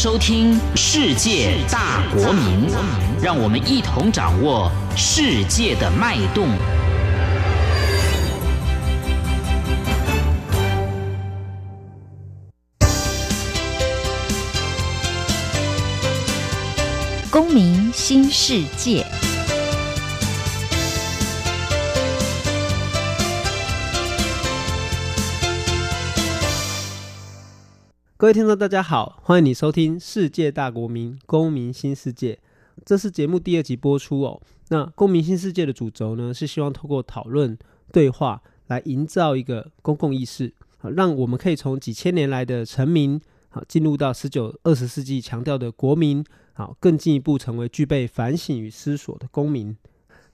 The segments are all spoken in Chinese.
收听《世界大国民》，让我们一同掌握世界的脉动。公民新世界。各位听众，大家好，欢迎你收听《世界大国民公民新世界》，这是节目第二集播出哦。那《公民新世界》的主轴呢，是希望透过讨论、对话来营造一个公共意识，好，让我们可以从几千年来的臣民，好，进入到十九、二十世纪强调的国民，好，更进一步成为具备反省与思索的公民。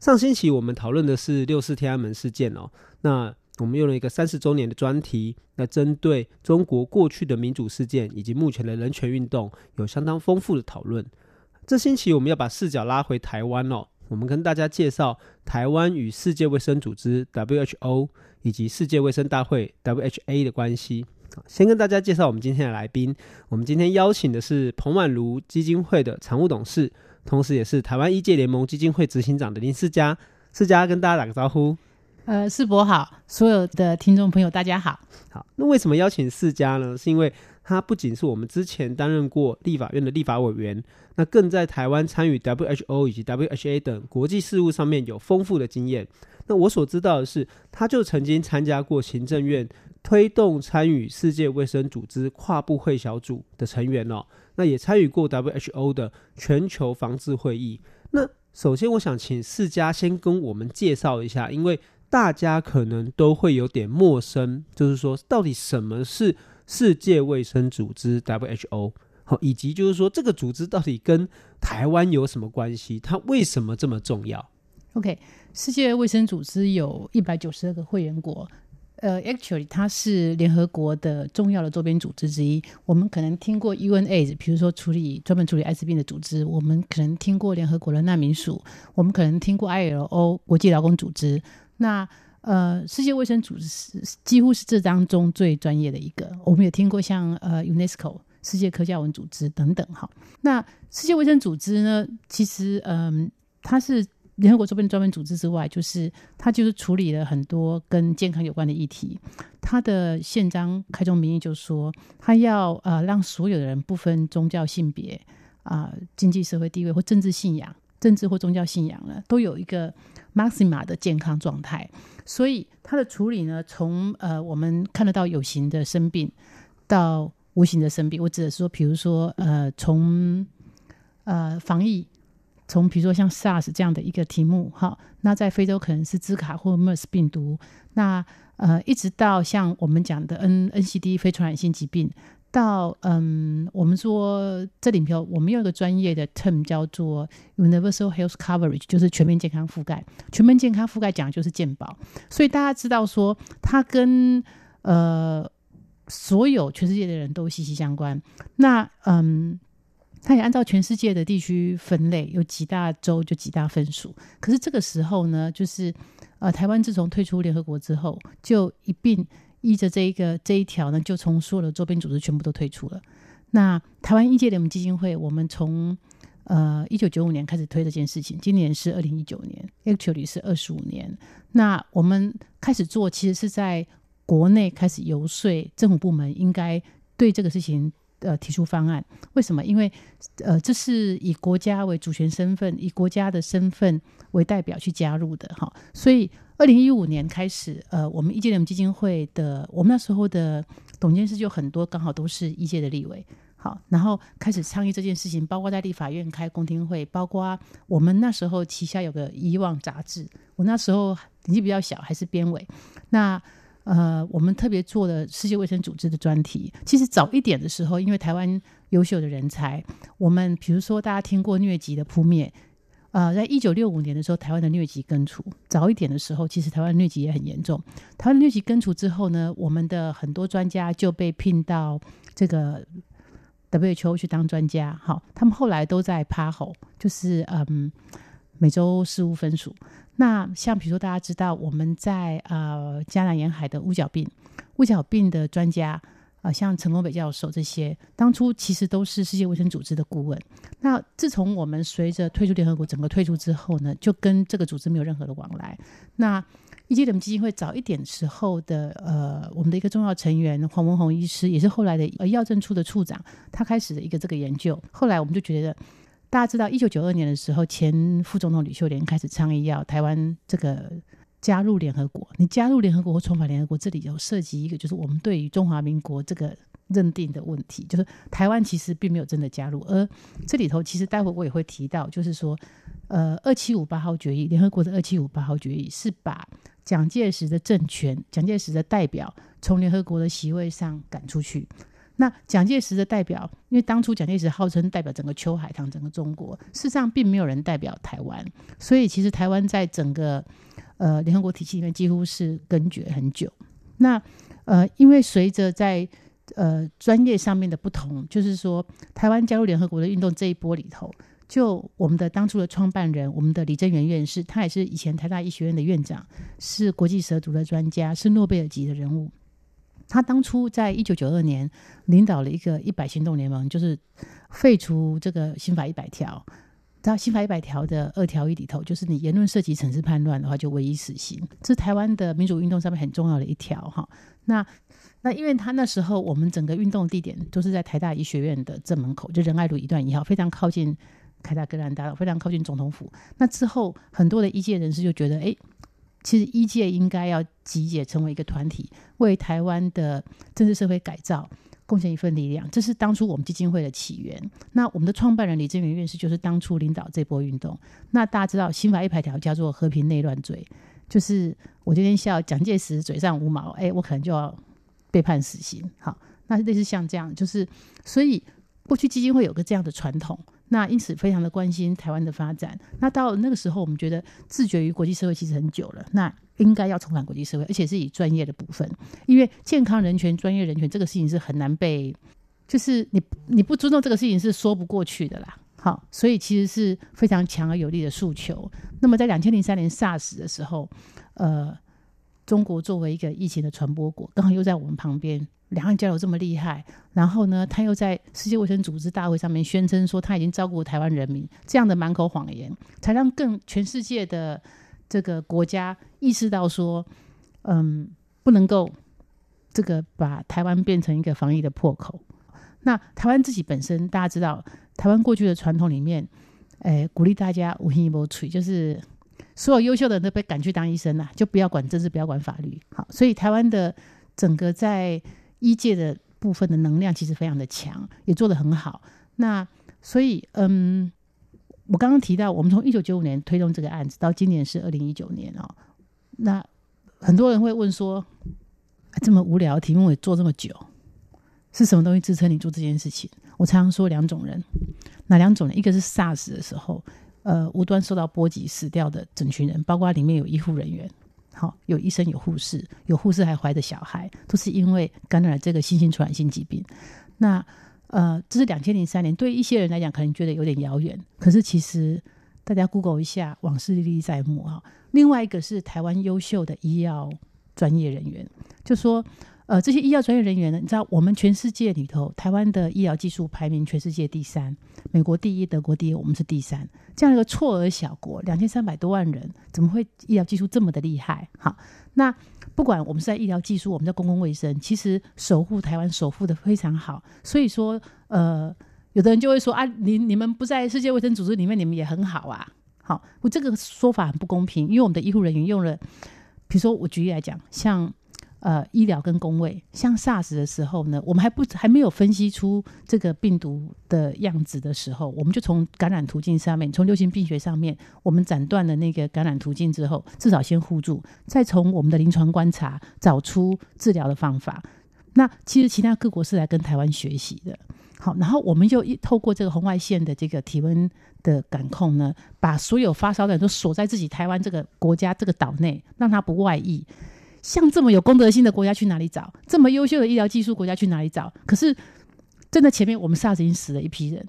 上星期我们讨论的是六四天安门事件哦，那。我们用了一个三十周年的专题，来针对中国过去的民主事件以及目前的人权运动，有相当丰富的讨论。这星期我们要把视角拉回台湾哦，我们跟大家介绍台湾与世界卫生组织 WHO 以及世界卫生大会 WHA 的关系。先跟大家介绍我们今天的来宾，我们今天邀请的是彭婉如基金会的常务董事，同时也是台湾医界联盟基金会执行长的林世佳。世佳跟大家打个招呼。呃，世博好，所有的听众朋友，大家好。好，那为什么邀请世嘉呢？是因为他不仅是我们之前担任过立法院的立法委员，那更在台湾参与 WHO 以及 WHA 等国际事务上面有丰富的经验。那我所知道的是，他就曾经参加过行政院推动参与世界卫生组织跨部会小组的成员哦。那也参与过 WHO 的全球防治会议。那首先，我想请世嘉先跟我们介绍一下，因为大家可能都会有点陌生，就是说，到底什么是世界卫生组织 WHO？好，以及就是说，这个组织到底跟台湾有什么关系？它为什么这么重要？OK，世界卫生组织有一百九十二个会员国，呃，actually 它是联合国的重要的周边组织之一。我们可能听过 UNAIDS，比如说处理专门处理艾滋病的组织；我们可能听过联合国的难民署；我们可能听过 ILO 国际劳工组织。那呃，世界卫生组织是几乎是这当中最专业的一个。我们也听过像呃 UNESCO 世界科教文组织等等哈。那世界卫生组织呢，其实嗯、呃，它是联合国周边专门组织之外，就是它就是处理了很多跟健康有关的议题。它的宪章开宗明义就说，它要呃让所有的人不分宗教、性别啊、经济社会地位或政治信仰、政治或宗教信仰呢，都有一个。Maxima 的健康状态，所以它的处理呢，从呃我们看得到有形的生病到无形的生病，我指的是说，比如说呃从呃防疫，从比如说像 SARS 这样的一个题目，哈，那在非洲可能是兹卡或 MERS 病毒，那呃一直到像我们讲的 N NCD 非传染性疾病。到嗯，我们说这里头，我们有一个专业的 term 叫做 universal health coverage，就是全面健康覆盖。全面健康覆盖讲的就是健保，所以大家知道说，它跟呃所有全世界的人都息息相关。那嗯，它也按照全世界的地区分类，有几大洲就几大分属。可是这个时候呢，就是呃，台湾自从退出联合国之后，就一并。依着这一个这一条呢，就从所有的周边组织全部都退出了。那台湾医界联盟基金会，我们从呃一九九五年开始推这件事情，今年是二零一九年，actually 是二十五年。那我们开始做，其实是在国内开始游说政府部门应该对这个事情呃提出方案。为什么？因为呃这是以国家为主权身份，以国家的身份为代表去加入的哈，所以。二零一五年开始，呃，我们医界联盟基金会的，我们那时候的董监事就很多，刚好都是一届的立委，好，然后开始倡议这件事情，包括在立法院开公听会，包括我们那时候旗下有个遗忘杂志，我那时候年纪比较小，还是编委，那呃，我们特别做了世界卫生组织的专题。其实早一点的时候，因为台湾优秀的人才，我们比如说大家听过疟疾的扑灭。呃，在一九六五年的时候，台湾的疟疾根除。早一点的时候，其实台湾疟疾也很严重。台湾疟疾根除之后呢，我们的很多专家就被聘到这个 WHO 去当专家。好，他们后来都在 PAHO，就是嗯美洲事务分署。那像比如说大家知道，我们在呃加南沿海的乌脚病，乌脚病的专家啊，像陈功北教授这些，当初其实都是世界卫生组织的顾问。那自从我们随着退出联合国整个退出之后呢，就跟这个组织没有任何的往来。那医界人基金会早一点时候的呃，我们的一个重要成员黄文宏医师，也是后来的呃药政处的处长，他开始的一个这个研究。后来我们就觉得，大家知道，一九九二年的时候，前副总统吕秀莲开始倡议要台湾这个加入联合国。你加入联合国或重返联合国，这里有涉及一个，就是我们对于中华民国这个认定的问题，就是台湾其实并没有真的加入。而这里头，其实待会我也会提到，就是说，呃，二七五八号决议，联合国的二七五八号决议是把蒋介石的政权，蒋介石的代表从联合国的席位上赶出去。那蒋介石的代表，因为当初蒋介石号称代表整个秋海棠，整个中国，事实上并没有人代表台湾，所以其实台湾在整个呃联合国体系里面几乎是根绝很久。那呃，因为随着在呃专业上面的不同，就是说台湾加入联合国的运动这一波里头。就我们的当初的创办人，我们的李珍源院士，他也是以前台大医学院的院长，是国际蛇毒的专家，是诺贝尔级的人物。他当初在一九九二年领导了一个一百行动联盟，就是废除这个刑法一百条。到刑法一百条的二条一里头，就是你言论涉及惩治叛乱的话，就唯一死刑。这是台湾的民主运动上面很重要的一条哈。那那因为他那时候我们整个运动地点都是在台大医学院的正门口，就仁爱路一段一号，非常靠近。凯达格兰大道非常靠近总统府。那之后，很多的医界人士就觉得，哎，其实医界应该要集结成为一个团体，为台湾的政治社会改造贡献一份力量。这是当初我们基金会的起源。那我们的创办人李珍源院士就是当初领导这波运动。那大家知道，刑法一百条叫做和平内乱罪，就是我今天笑蒋介石嘴上无毛，哎，我可能就要被判死刑。好，那类似像这样，就是所以过去基金会有个这样的传统。那因此非常的关心台湾的发展。那到那个时候，我们觉得自觉于国际社会其实很久了，那应该要重返国际社会，而且是以专业的部分，因为健康人权、专业人权这个事情是很难被，就是你你不尊重这个事情是说不过去的啦。好，所以其实是非常强而有力的诉求。那么在两千零三年 SARS 的时候，呃，中国作为一个疫情的传播国，刚好又在我们旁边。两岸交流这么厉害，然后呢，他又在世界卫生组织大会上面宣称说他已经照顾台湾人民，这样的满口谎言，才让更全世界的这个国家意识到说，嗯，不能够这个把台湾变成一个防疫的破口。那台湾自己本身，大家知道，台湾过去的传统里面，诶，鼓励大家无希无取，就是所有优秀的人都被赶去当医生了，就不要管政治，不要管法律。好，所以台湾的整个在医界的部分的能量其实非常的强，也做得很好。那所以，嗯，我刚刚提到，我们从一九九五年推动这个案子，到今年是二零一九年哦。那很多人会问说，啊、这么无聊的题目也做这么久，是什么东西支撑你做这件事情？我常常说两种人，哪两种人？一个是 SARS 的时候，呃，无端受到波及死掉的整群人，包括里面有医护人员。好，有医生，有护士，有护士还怀着小孩，都是因为感染了这个新型传染性疾病。那呃，这是两千零三年，对一些人来讲可能觉得有点遥远，可是其实大家 Google 一下，往事历历在目啊。另外一个是台湾优秀的医药专业人员，就说。呃，这些医药专业人员呢，你知道，我们全世界里头，台湾的医疗技术排名全世界第三，美国第一，德国第一，我们是第三。这样一个绰儿小国，两千三百多万人，怎么会医疗技术这么的厉害？好，那不管我们是在医疗技术，我们在公共卫生，其实守护台湾守护的非常好。所以说，呃，有的人就会说啊，你你们不在世界卫生组织里面，你们也很好啊。好，我这个说法很不公平，因为我们的医护人员用了，比如说我举例来讲，像。呃，医疗跟工卫，像 SARS 的时候呢，我们还不还没有分析出这个病毒的样子的时候，我们就从感染途径上面，从流行病学上面，我们斩断了那个感染途径之后，至少先护住，再从我们的临床观察找出治疗的方法。那其实其他各国是来跟台湾学习的，好，然后我们就一透过这个红外线的这个体温的感控呢，把所有发烧的人都锁在自己台湾这个国家这个岛内，让他不外溢。像这么有公德心的国家去哪里找？这么优秀的医疗技术国家去哪里找？可是，真的前面我们 SARS 已经死了一批人。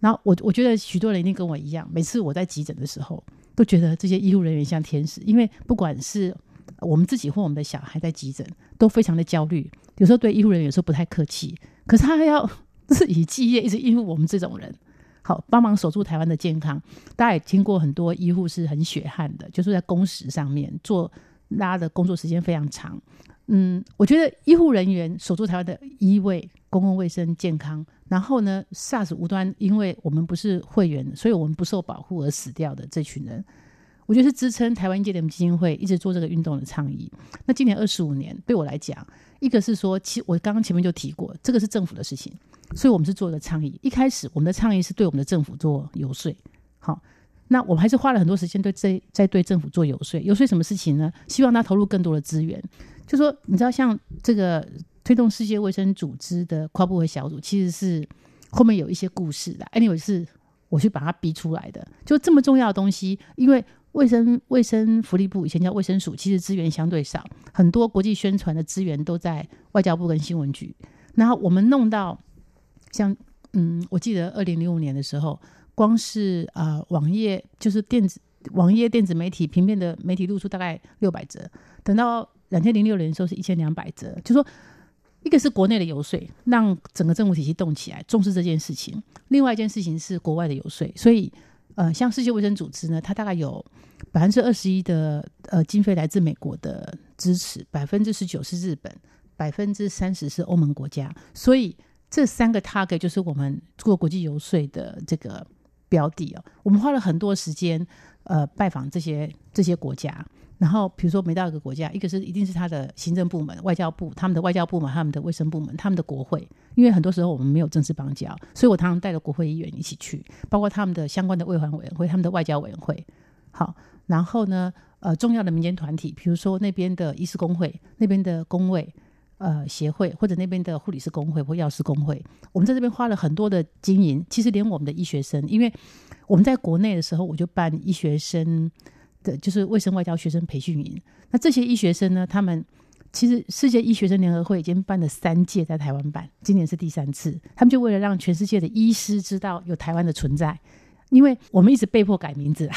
然后我我觉得许多人一定跟我一样，每次我在急诊的时候，都觉得这些医护人员像天使，因为不管是我们自己或我们的小孩在急诊，都非常的焦虑，有时候对医护人员有时候不太客气，可是他还要日以继夜，一直应付我们这种人，好帮忙守住台湾的健康。大家也听过很多医护是很血汗的，就是在工时上面做拉的工作时间非常长。嗯，我觉得医护人员守住台湾的医卫、公共卫生、健康，然后呢，SARS 无端因为我们不是会员，所以我们不受保护而死掉的这群人。我觉得是支撑台湾医界联盟基金会一直做这个运动的倡议。那今年二十五年，对我来讲，一个是说，其我刚刚前面就提过，这个是政府的事情，所以我们是做一个倡议。一开始我们的倡议是对我们的政府做游说，好，那我们还是花了很多时间对这在对政府做游说。游说什么事情呢？希望他投入更多的资源。就说你知道，像这个推动世界卫生组织的跨部会小组，其实是后面有一些故事的。anyway，是我去把它逼出来的。就这么重要的东西，因为。卫生卫生福利部以前叫卫生署，其实资源相对少，很多国际宣传的资源都在外交部跟新闻局。然后我们弄到像嗯，我记得二零零五年的时候，光是呃网页就是电子网页电子媒体平面的媒体露出大概六百则，等到两千零六年的时候是一千两百则。就说一个是国内的游说，让整个政府体系动起来，重视这件事情；另外一件事情是国外的游说，所以。呃，像世界卫生组织呢，它大概有百分之二十一的呃经费来自美国的支持，百分之十九是日本，百分之三十是欧盟国家，所以这三个 target 就是我们做国际游说的这个标的哦。我们花了很多时间呃拜访这些这些国家。然后，比如说每到一个国家，一个是一定是他的行政部门、外交部、他们的外交部门、他们的卫生部门、他们的国会，因为很多时候我们没有正式邦交，所以我常常带着国会议员一起去，包括他们的相关的卫环委员会、他们的外交委员会。好，然后呢，呃，重要的民间团体，比如说那边的医师公会、那边的公卫呃协会，或者那边的护理师工会或药师工会，我们在这边花了很多的经营。其实连我们的医学生，因为我们在国内的时候，我就办医学生。的就是卫生外交学生培训营。那这些医学生呢，他们其实世界医学生联合会已经办了三届，在台湾办，今年是第三次。他们就为了让全世界的医师知道有台湾的存在，因为我们一直被迫改名字啊，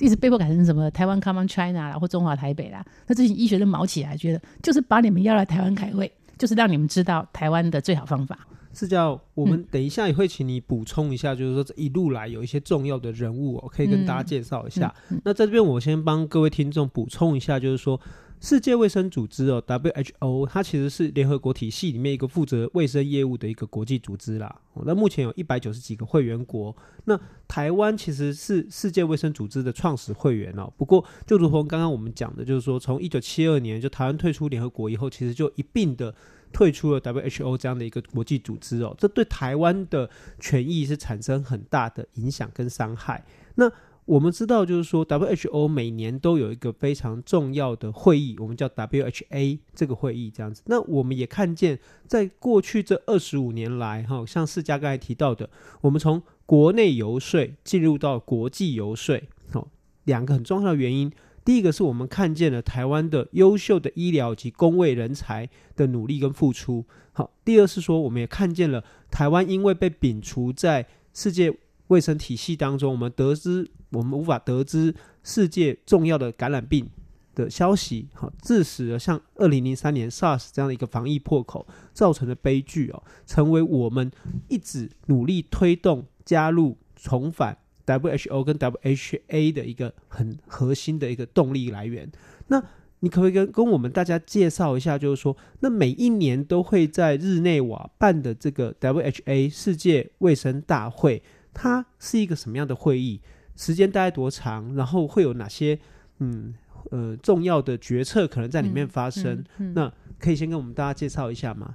一直被迫改成什么台湾 Come on China 啦，或中华台北啦。那这些医学都毛起来，觉得就是把你们邀来台湾开会，就是让你们知道台湾的最好方法。是叫我们等一下也会请你补充一下，就是说这一路来有一些重要的人物我，可以跟大家介绍一下。嗯嗯嗯、那在这边我先帮各位听众补充一下，就是说世界卫生组织哦 （WHO） 它其实是联合国体系里面一个负责卫生业务的一个国际组织啦。那目前有一百九十几个会员国，那台湾其实是世界卫生组织的创始会员哦。不过就如同刚刚我们讲的，就是说从一九七二年就台湾退出联合国以后，其实就一并的。退出了 WHO 这样的一个国际组织哦，这对台湾的权益是产生很大的影响跟伤害。那我们知道，就是说 WHO 每年都有一个非常重要的会议，我们叫 WHA 这个会议这样子。那我们也看见，在过去这二十五年来，哈，像世嘉刚才提到的，我们从国内游说进入到国际游说，哦，两个很重要的原因。第一个是我们看见了台湾的优秀的医疗及公卫人才的努力跟付出。好，第二是说我们也看见了台湾因为被摒除在世界卫生体系当中，我们得知我们无法得知世界重要的感染病的消息，好，致使了像二零零三年 SARS 这样的一个防疫破口造成的悲剧哦，成为我们一直努力推动加入重返。WHO 跟 WHA 的一个很核心的一个动力来源。那你可不可以跟跟我们大家介绍一下，就是说，那每一年都会在日内瓦办的这个 WHA 世界卫生大会，它是一个什么样的会议？时间大概多长？然后会有哪些嗯呃重要的决策可能在里面发生？嗯嗯嗯、那可以先跟我们大家介绍一下吗？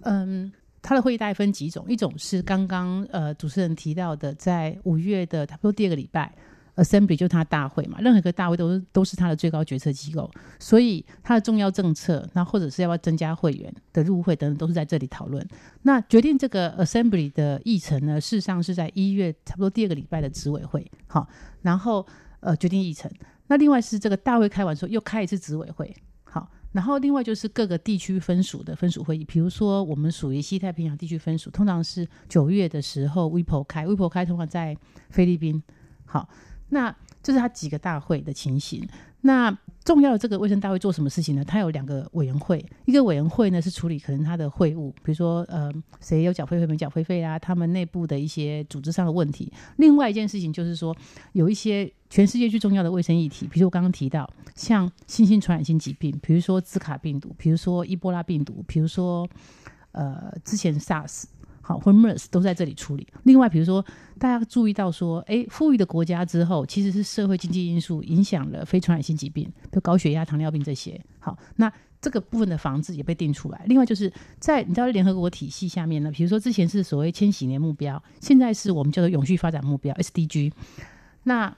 嗯。他的会议大概分几种，一种是刚刚呃主持人提到的，在五月的差不多第二个礼拜，Assembly 就是他大会嘛，任何一个大会都是都是他的最高决策机构，所以他的重要政策，那或者是要不要增加会员的入会等等，都是在这里讨论。那决定这个 Assembly 的议程呢，事实上是在一月差不多第二个礼拜的执委会，好，然后呃决定议程。那另外是这个大会开完之后，又开一次执委会。好然后，另外就是各个地区分属的分属会议，比如说我们属于西太平洋地区分属，通常是九月的时候，WIPO 开，WIPO 开通常在菲律宾。好，那这是他几个大会的情形。那重要的这个卫生大会做什么事情呢？它有两个委员会，一个委员会呢是处理可能它的会务，比如说呃谁有缴会费没缴会费啊，他们内部的一些组织上的问题。另外一件事情就是说有一些全世界最重要的卫生议题，比如我刚刚提到像新兴传染性疾病，比如说兹卡病毒，比如说伊波拉病毒，比如说呃之前 SARS。好，或 MERS 都在这里处理。另外，比如说，大家注意到说，哎，富裕的国家之后，其实是社会经济因素影响了非传染性疾病，比如高血压、糖尿病这些。好，那这个部分的防治也被定出来。另外，就是在你知道联合国体系下面呢，比如说之前是所谓千禧年目标，现在是我们叫做永续发展目标 SDG。那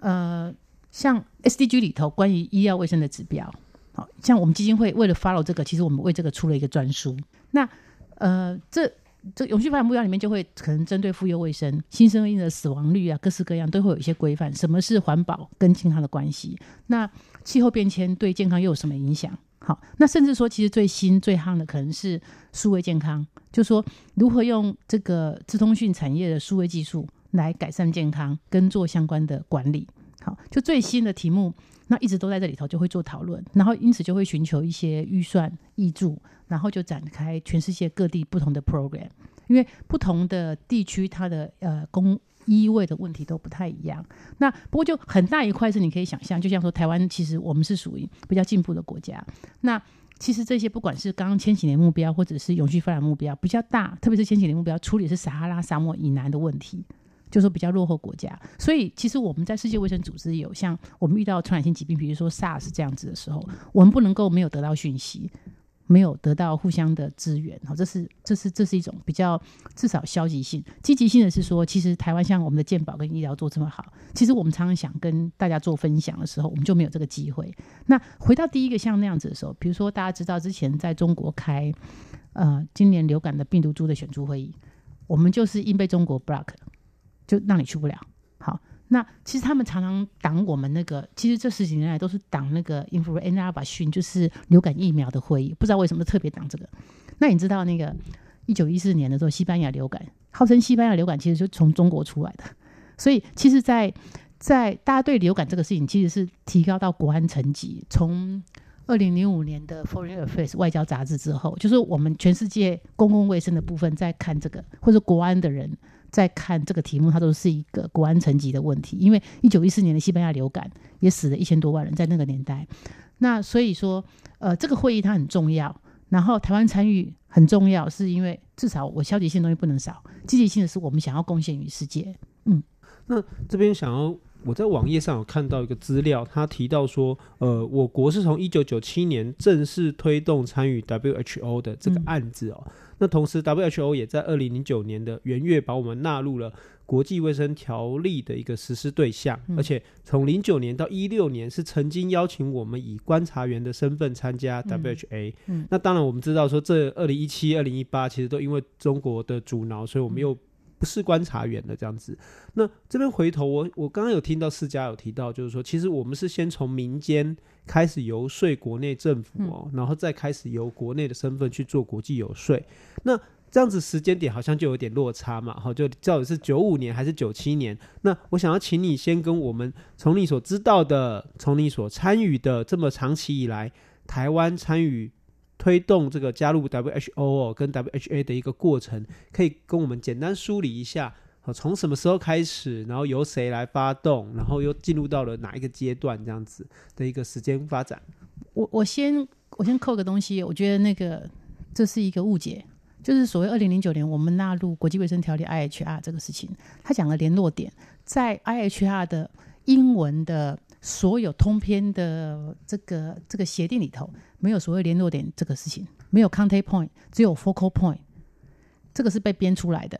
呃，像 SDG 里头关于医药卫生的指标，好像我们基金会为了 follow 这个，其实我们为这个出了一个专书。那呃，这这永续发展目标里面就会可能针对妇幼卫生、新生婴儿死亡率啊，各式各样都会有一些规范。什么是环保跟健康的关系？那气候变迁对健康又有什么影响？好，那甚至说，其实最新最夯的可能是数位健康，就是说如何用这个资通讯产业的数位技术来改善健康跟做相关的管理。好，就最新的题目，那一直都在这里头就会做讨论，然后因此就会寻求一些预算挹注。然后就展开全世界各地不同的 program，因为不同的地区它的呃公医卫的问题都不太一样。那不过就很大一块是你可以想象，就像说台湾其实我们是属于比较进步的国家。那其实这些不管是刚刚千禧年目标或者是永续发展目标比较大，特别是千禧年目标处理是撒哈拉沙漠以南的问题，就是说比较落后国家。所以其实我们在世界卫生组织有像我们遇到传染性疾病，比如说 SARS 这样子的时候，我们不能够没有得到讯息。没有得到互相的支援，好，这是这是这是一种比较至少消极性。积极性的是说，其实台湾像我们的健保跟医疗做这么好，其实我们常常想跟大家做分享的时候，我们就没有这个机会。那回到第一个像那样子的时候，比如说大家知道之前在中国开呃今年流感的病毒株的选株会议，我们就是因被中国 block，就让你去不了。好。那其实他们常常挡我们那个，其实这十几年来都是挡那个 influenza v a c i n 就是流感疫苗的会议，不知道为什么特别挡这个。那你知道那个一九一四年的时候，西班牙流感号称西班牙流感其实就从中国出来的，所以其实在，在大家对流感这个事情其实是提高到国安层级。从二零零五年的 Foreign Affairs 外交杂志之后，就是我们全世界公共卫生的部分在看这个，或者国安的人。在看这个题目，它都是一个国安层级的问题，因为一九一四年的西班牙流感也死了一千多万人，在那个年代。那所以说，呃，这个会议它很重要，然后台湾参与很重要，是因为至少我消极性东西不能少，积极性的是我们想要贡献于世界。嗯，那这边想要。我在网页上有看到一个资料，他提到说，呃，我国是从一九九七年正式推动参与 WHO 的这个案子哦。嗯、那同时，WHO 也在二零零九年的元月把我们纳入了国际卫生条例的一个实施对象，嗯、而且从零九年到一六年是曾经邀请我们以观察员的身份参加 WHA。那当然，我们知道说这二零一七、二零一八其实都因为中国的阻挠，所以我们又。不是观察员的这样子，那这边回头我我刚刚有听到世家有提到，就是说其实我们是先从民间开始游说国内政府哦，然后再开始由国内的身份去做国际游说。那这样子时间点好像就有点落差嘛，哈，就到底是九五年还是九七年？那我想要请你先跟我们从你所知道的，从你所参与的这么长期以来，台湾参与。推动这个加入 WHO 跟 WHA 的一个过程，可以跟我们简单梳理一下，从什么时候开始，然后由谁来发动，然后又进入到了哪一个阶段，这样子的一个时间发展。我我先我先扣个东西，我觉得那个这是一个误解，就是所谓二零零九年我们纳入国际卫生条例 IHR 这个事情，他讲的联络点在 IHR 的英文的。所有通篇的这个这个协定里头，没有所谓联络点这个事情，没有 contact point，只有 focal point，这个是被编出来的。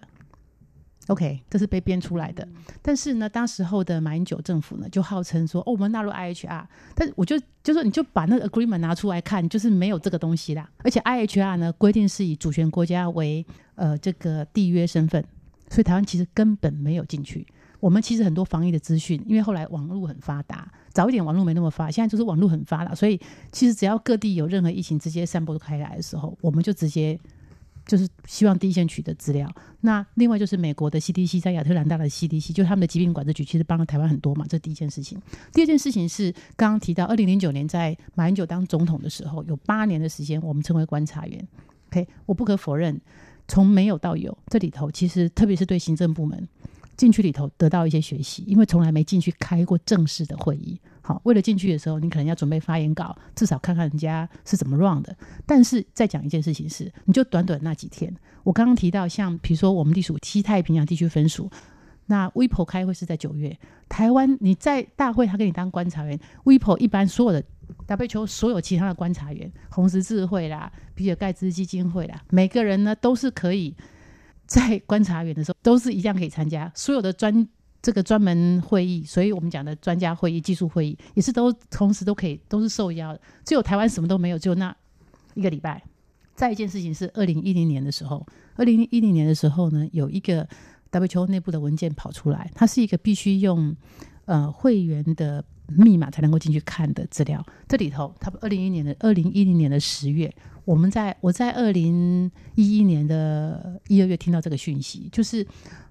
OK，这是被编出来的。但是呢，当时候的马英九政府呢，就号称说，哦，我们纳入 IHR，但我就就说，你就把那个 agreement 拿出来看，就是没有这个东西啦。而且 IHR 呢，规定是以主权国家为呃这个缔约身份，所以台湾其实根本没有进去。我们其实很多防疫的资讯，因为后来网络很发达，早一点网络没那么发，现在就是网络很发达，所以其实只要各地有任何疫情直接散播开来的时候，我们就直接就是希望第一线取得资料。那另外就是美国的 CDC 在亚特兰大的 CDC，就他们的疾病管制局，其实帮了台湾很多嘛。这第一件事情。第二件事情是刚刚提到，二零零九年在马英九当总统的时候，有八年的时间，我们称为观察员。OK，我不可否认，从没有到有，这里头其实特别是对行政部门进去里头得到一些学习，因为从来没进去开过正式的会议。好，为了进去的时候，你可能要准备发言稿，至少看看人家是怎么 run 的。但是再讲一件事情是，你就短短那几天，我刚刚提到，像比如说我们隶属西太平洋地区分署，那 WIPO 开会是在九月，台湾你在大会他给你当观察员，WIPO 一般所有的 w 所有其他的观察员，红十字会啦、比尔盖茨基金会啦，每个人呢都是可以在观察员的时候都是一样可以参加所有的专。这个专门会议，所以我们讲的专家会议、技术会议，也是都同时都可以，都是受邀。只有台湾什么都没有，只有那一个礼拜。再一件事情是，二零一零年的时候，二零一零年的时候呢，有一个 WHO 内部的文件跑出来，它是一个必须用呃会员的密码才能够进去看的资料。这里头，它二零一零年的二零一零年的十月，我们在我在二零一一年的一二月听到这个讯息，就是。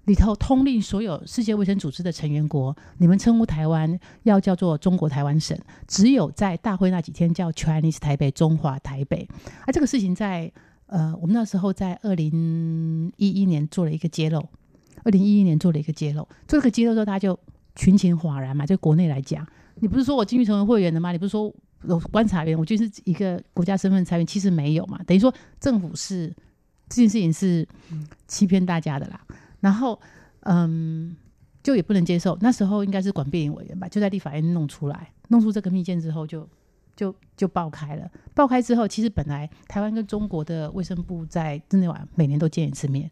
里头通令所有世界卫生组织的成员国，你们称呼台湾要叫做中国台湾省，只有在大会那几天叫 Chinese 台北，中华台北。而、啊、这个事情在呃，我们那时候在二零一一年做了一个揭露，二零一一年做了一个揭露，做这个揭露之后，大家就群情哗然嘛。就国内来讲，你不是说我进去成为会员的吗？你不是说有观察员，我就是一个国家身份参与，其实没有嘛。等于说政府是这件事情是欺骗大家的啦。然后，嗯，就也不能接受。那时候应该是管变委员吧，就在立法院弄出来，弄出这个密件之后就，就就爆开了。爆开之后，其实本来台湾跟中国的卫生部在日内瓦每年都见一次面。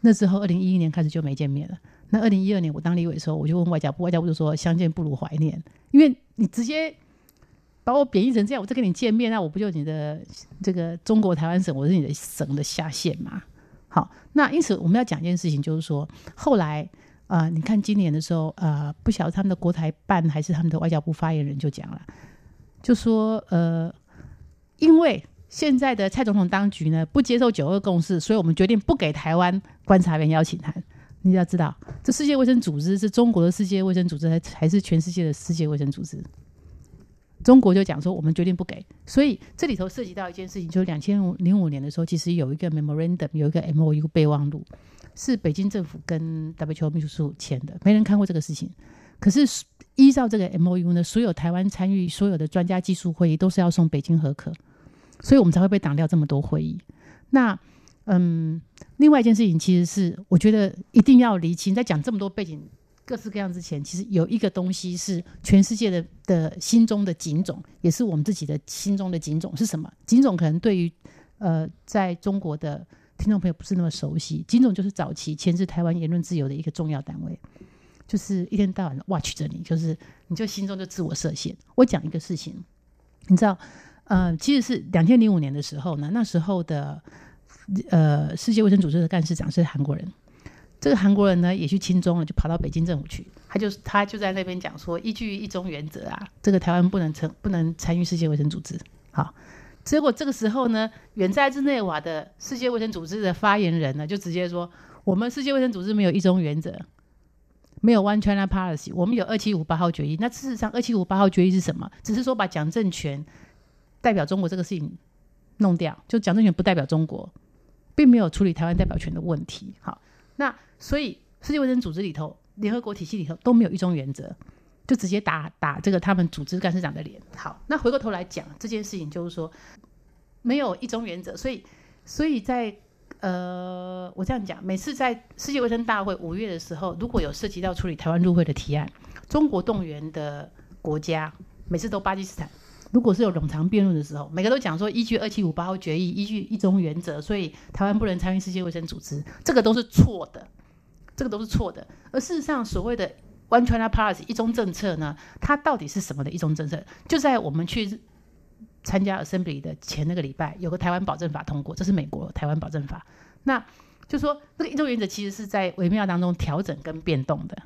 那之后，二零一一年开始就没见面了。那二零一二年我当立委的时候，我就问外交部，外交部就说相见不如怀念，因为你直接把我贬义成这样，我再跟你见面，那我不就你的这个中国台湾省，我是你的省的下线嘛？好，那因此我们要讲一件事情，就是说后来啊、你看今年的时候，呃，不晓得他们的国台办还是他们的外交部发言人就讲了，就说呃，因为现在的蔡总统当局呢不接受九二共识，所以我们决定不给台湾观察员邀请函。你要知道，这世界卫生组织是中国的世界卫生组织，还还是全世界的世界卫生组织？中国就讲说，我们决定不给，所以这里头涉及到一件事情，就是两千零五年的时候，其实有一个 memorandum，有一个 MOU 备忘录，是北京政府跟 WHO 秘书处签的，没人看过这个事情。可是依照这个 MOU 呢，所有台湾参与所有的专家技术会议都是要送北京核可，所以我们才会被挡掉这么多会议。那嗯，另外一件事情其实是我觉得一定要厘清，在讲这么多背景。各式各样之前，其实有一个东西是全世界的的心中的警种，也是我们自己的心中的警种是什么？警种可能对于呃在中国的听众朋友不是那么熟悉。警种就是早期牵制台湾言论自由的一个重要单位，就是一天到晚 watch 着你，就是你就心中就自我设限。我讲一个事情，你知道，呃，其实是两千零五年的时候呢，那时候的呃世界卫生组织的干事长是韩国人。这个韩国人呢也去亲中了，就跑到北京政府去，他就他就在那边讲说，依据一中原则啊，这个台湾不能成不能参与世界卫生组织。好，结果这个时候呢，远在日内瓦的世界卫生组织的发言人呢，就直接说，我们世界卫生组织没有一中原则，没有 One China Policy，我们有二七五八号决议。那事实上，二七五八号决议是什么？只是说把蒋政权代表中国这个事情弄掉，就蒋政权不代表中国，并没有处理台湾代表权的问题。好。那所以，世界卫生组织里头、联合国体系里头都没有一中原则，就直接打打这个他们组织干事长的脸。好，那回过头来讲这件事情，就是说没有一中原则，所以，所以在呃，我这样讲，每次在世界卫生大会五月的时候，如果有涉及到处理台湾入会的提案，中国动员的国家，每次都巴基斯坦。如果是有冗长辩论的时候，每个都讲说依据二七五八号决议，依据一中原则，所以台湾不能参与世界卫生组织，这个都是错的，这个都是错的。而事实上，所谓的 One China Policy 一中政策呢，它到底是什么的一中政策？就在我们去参加 Assembly 的前那个礼拜，有个台湾保证法通过，这是美国台湾保证法。那就说这个一中原则其实是在微妙当中调整跟变动的。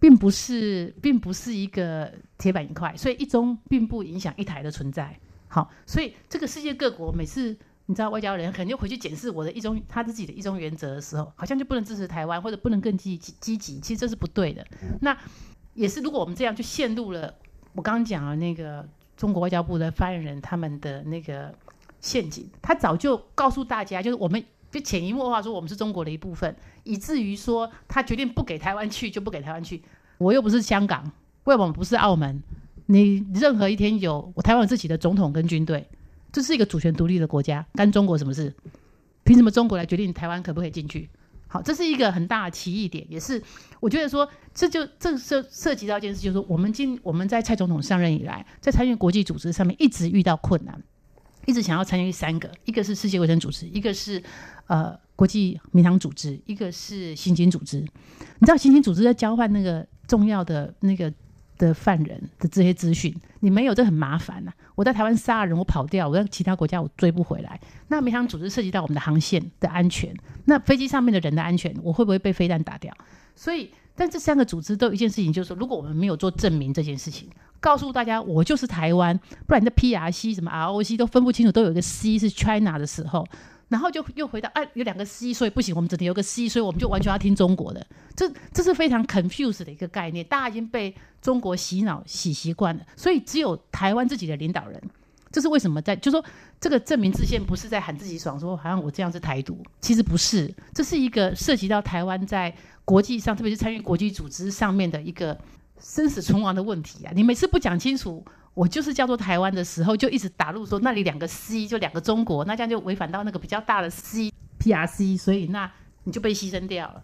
并不是，并不是一个铁板一块，所以一中并不影响一台的存在。好，所以这个世界各国每次你知道外交人可能就回去检视我的一中他自己的一中原则的时候，好像就不能支持台湾或者不能更积极积极，其实这是不对的。那也是如果我们这样就陷入了我刚刚讲的那个中国外交部的发言人他们的那个陷阱，他早就告诉大家，就是我们就潜移默化说我们是中国的一部分，以至于说他决定不给台湾去就不给台湾去。我又不是香港，为什么不是澳门？你任何一天有我台湾有自己的总统跟军队。这是一个主权独立的国家，干中国什么事？凭什么中国来决定台湾可不可以进去？好，这是一个很大的歧义点，也是我觉得说，这就这涉涉及到一件事，就是说，我们今我们在蔡总统上任以来，在参与国际组织上面一直遇到困难，一直想要参与三个，一个是世界卫生组织，一个是呃国际民航组织，一个是刑警组织。你知道刑警组织在交换那个重要的那个。的犯人的这些资讯，你没有，这很麻烦呐、我在台湾杀人，我跑掉，我在其他国家我追不回来。那民航组织涉及到我们的航线的安全，那飞机上面的人的安全，我会不会被飞弹打掉？所以，但这三个组织都有一件事情，就是说，如果我们没有做证明这件事情，告诉大家我就是台湾，不然你的 PRC 什么 ROC 都分不清楚，都有一个 C 是 China 的时候。然后就又回到，哎、啊，有两个 C，所以不行，我们只能有个 C，所以我们就完全要听中国的。这这是非常 confused 的一个概念，大家已经被中国洗脑洗习惯了。所以只有台湾自己的领导人，这是为什么在就说这个正名制宪不是在喊自己爽，说好像我这样是台独，其实不是，这是一个涉及到台湾在国际上，特别是参与国际组织上面的一个生死存亡的问题啊！你每次不讲清楚。我就是叫做台湾的时候，就一直打入说那里两个 C 就两个中国，那这样就违反到那个比较大的 C PRC，所以那你就被牺牲掉了，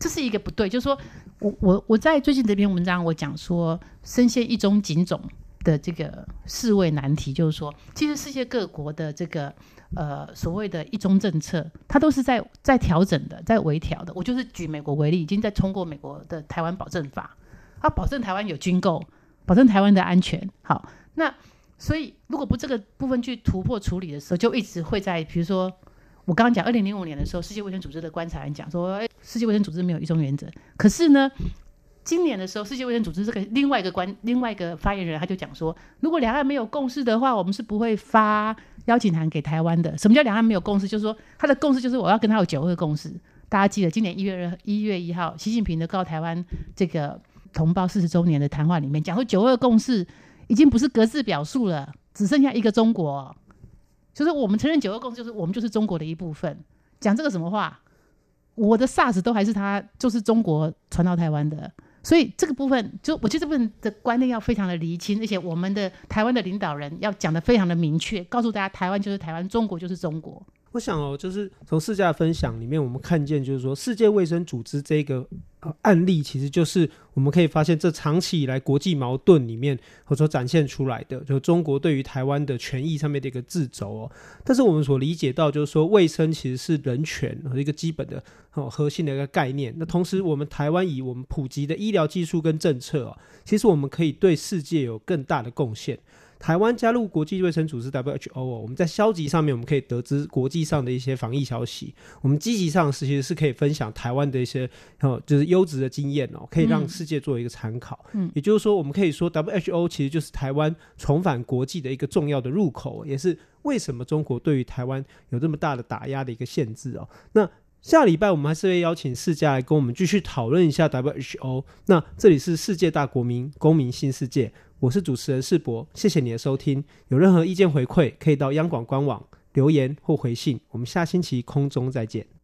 这是一个不对。就是说我我我在最近这篇文章我讲说深陷一中警种的这个世卫难题，就是说其实世界各国的这个呃所谓的一中政策，它都是在在调整的，在微调的。我就是举美国为例，已经在通过美国的台湾保证法，它保证台湾有军购。保证台湾的安全。好，那所以如果不这个部分去突破处理的时候，就一直会在比如说我刚刚讲二零零五年的时候，世界卫生组织的观察人讲说，世界卫生组织没有一中原则。可是呢，今年的时候，世界卫生组织这个另外一个观另外一个发言人他就讲说，如果两岸没有共识的话，我们是不会发邀请函给台湾的。什么叫两岸没有共识？就是说他的共识就是我要跟他有九二共识。大家记得今年一月一月一号，习近平的告台湾这个。同胞四十周年的谈话里面讲说，九二共识已经不是格式表述了，只剩下一个中国。就是我们承认九二共识，就是我们就是中国的一部分。讲这个什么话？我的 SARS 都还是他，就是中国传到台湾的。所以这个部分，就我觉得这部分的观念要非常的厘清，而且我们的台湾的领导人要讲的非常的明确，告诉大家台湾就是台湾，中国就是中国。我想哦，就是从世界分享里面，我们看见就是说，世界卫生组织这个案例，其实就是我们可以发现，这长期以来国际矛盾里面，或者展现出来的，就中国对于台湾的权益上面的一个掣肘哦。但是我们所理解到，就是说，卫生其实是人权和一个基本的哦核心的一个概念。那同时，我们台湾以我们普及的医疗技术跟政策哦，其实我们可以对世界有更大的贡献。台湾加入国际卫生组织 WHO 哦，我们在消极上面我们可以得知国际上的一些防疫消息；我们积极上其实是可以分享台湾的一些哦，就是优质的经验哦，可以让世界做一个参考。嗯，也就是说，我们可以说 WHO 其实就是台湾重返国际的一个重要的入口，也是为什么中国对于台湾有这么大的打压的一个限制哦。那下礼拜我们还是会邀请世家来跟我们继续讨论一下 WHO。那这里是世界大国民公民新世界。我是主持人世博，谢谢你的收听。有任何意见回馈，可以到央广官网留言或回信。我们下星期空中再见。